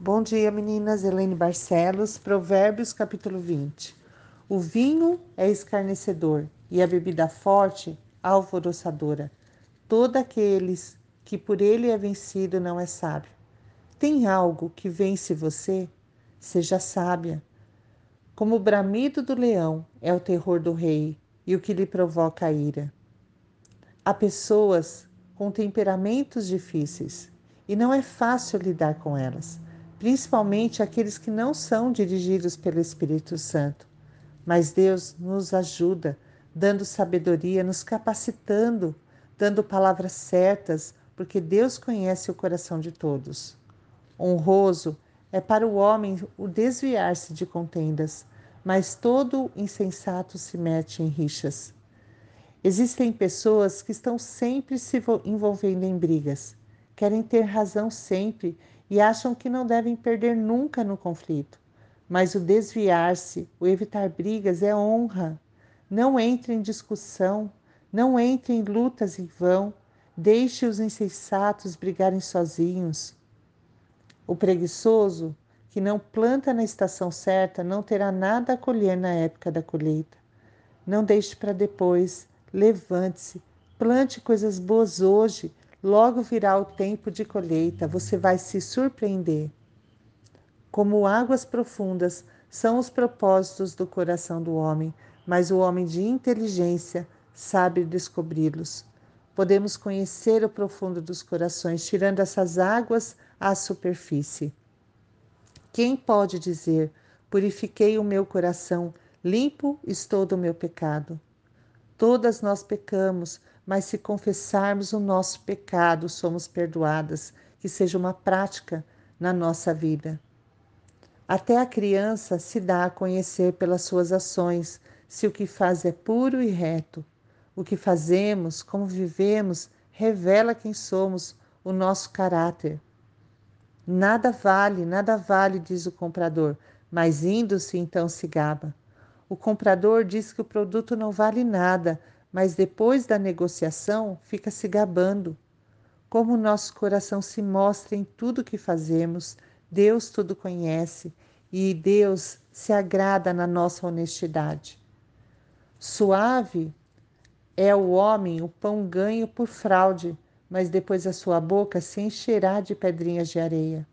Bom dia, meninas. Helene Barcelos, Provérbios, capítulo 20. O vinho é escarnecedor e a bebida forte, alvoroçadora. Todo aqueles que por ele é vencido não é sábio. Tem algo que vence você? Seja sábia. Como o bramido do leão é o terror do rei e o que lhe provoca a ira. Há pessoas com temperamentos difíceis e não é fácil lidar com elas principalmente aqueles que não são dirigidos pelo Espírito Santo. Mas Deus nos ajuda, dando sabedoria, nos capacitando, dando palavras certas, porque Deus conhece o coração de todos. Honroso é para o homem o desviar-se de contendas, mas todo insensato se mete em rixas. Existem pessoas que estão sempre se envolvendo em brigas, querem ter razão sempre e acham que não devem perder nunca no conflito. Mas o desviar-se, o evitar brigas é honra. Não entre em discussão, não entre em lutas em vão, deixe os insensatos brigarem sozinhos. O preguiçoso, que não planta na estação certa, não terá nada a colher na época da colheita. Não deixe para depois, levante-se, plante coisas boas hoje, Logo virá o tempo de colheita, você vai se surpreender. Como águas profundas são os propósitos do coração do homem, mas o homem de inteligência sabe descobri-los. Podemos conhecer o profundo dos corações, tirando essas águas à superfície. Quem pode dizer: Purifiquei o meu coração, limpo estou do meu pecado? Todas nós pecamos, mas se confessarmos o nosso pecado, somos perdoadas, que seja uma prática na nossa vida. Até a criança se dá a conhecer pelas suas ações, se o que faz é puro e reto. O que fazemos, como vivemos, revela quem somos, o nosso caráter. Nada vale, nada vale, diz o comprador, mas indo-se então se gaba. O comprador diz que o produto não vale nada, mas depois da negociação fica se gabando. Como nosso coração se mostra em tudo que fazemos, Deus tudo conhece e Deus se agrada na nossa honestidade. Suave é o homem o pão ganho por fraude, mas depois a sua boca se encherá de pedrinhas de areia.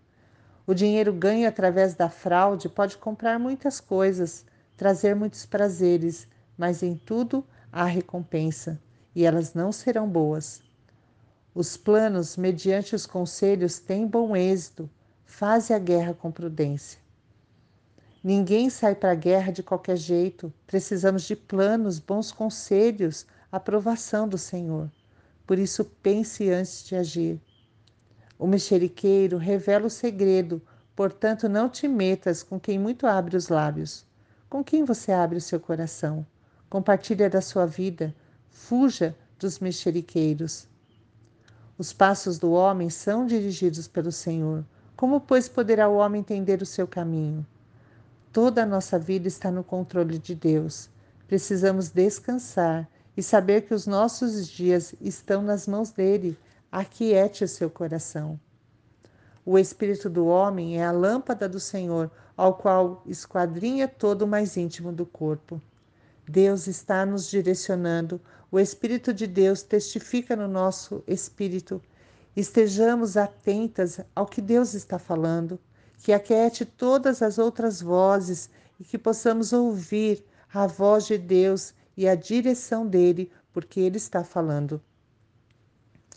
O dinheiro ganho através da fraude pode comprar muitas coisas, trazer muitos prazeres, mas em tudo há recompensa, e elas não serão boas. Os planos, mediante os conselhos, têm bom êxito. Faze a guerra com prudência. Ninguém sai para a guerra de qualquer jeito. Precisamos de planos, bons conselhos, aprovação do Senhor. Por isso, pense antes de agir. O mexeriqueiro revela o segredo, portanto, não te metas com quem muito abre os lábios. Com quem você abre o seu coração? Compartilha da sua vida, fuja dos mexeriqueiros. Os passos do homem são dirigidos pelo Senhor. Como, pois, poderá o homem entender o seu caminho? Toda a nossa vida está no controle de Deus. Precisamos descansar e saber que os nossos dias estão nas mãos dele. Aquiete o seu coração. O espírito do homem é a lâmpada do Senhor, ao qual esquadrinha todo o mais íntimo do corpo. Deus está nos direcionando, o Espírito de Deus testifica no nosso espírito. Estejamos atentas ao que Deus está falando, que aquiete todas as outras vozes e que possamos ouvir a voz de Deus e a direção dele, porque ele está falando.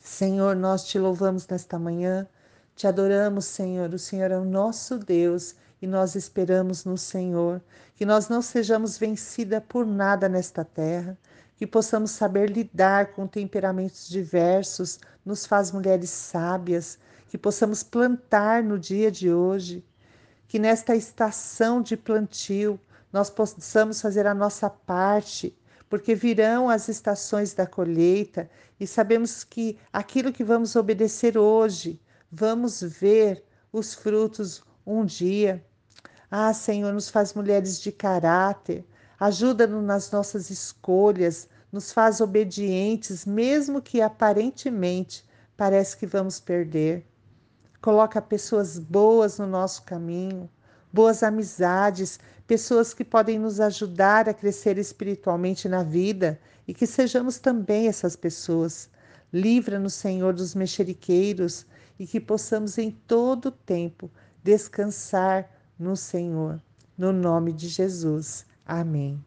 Senhor, nós te louvamos nesta manhã, te adoramos, Senhor. O Senhor é o nosso Deus e nós esperamos no Senhor, que nós não sejamos vencida por nada nesta terra, que possamos saber lidar com temperamentos diversos, nos faz mulheres sábias, que possamos plantar no dia de hoje, que nesta estação de plantio nós possamos fazer a nossa parte, porque virão as estações da colheita e sabemos que aquilo que vamos obedecer hoje, vamos ver os frutos um dia. Ah, Senhor, nos faz mulheres de caráter, ajuda-nos nas nossas escolhas, nos faz obedientes, mesmo que aparentemente parece que vamos perder. Coloca pessoas boas no nosso caminho, boas amizades, pessoas que podem nos ajudar a crescer espiritualmente na vida e que sejamos também essas pessoas. Livra-nos, Senhor, dos mexeriqueiros e que possamos em todo tempo descansar no Senhor. No nome de Jesus. Amém.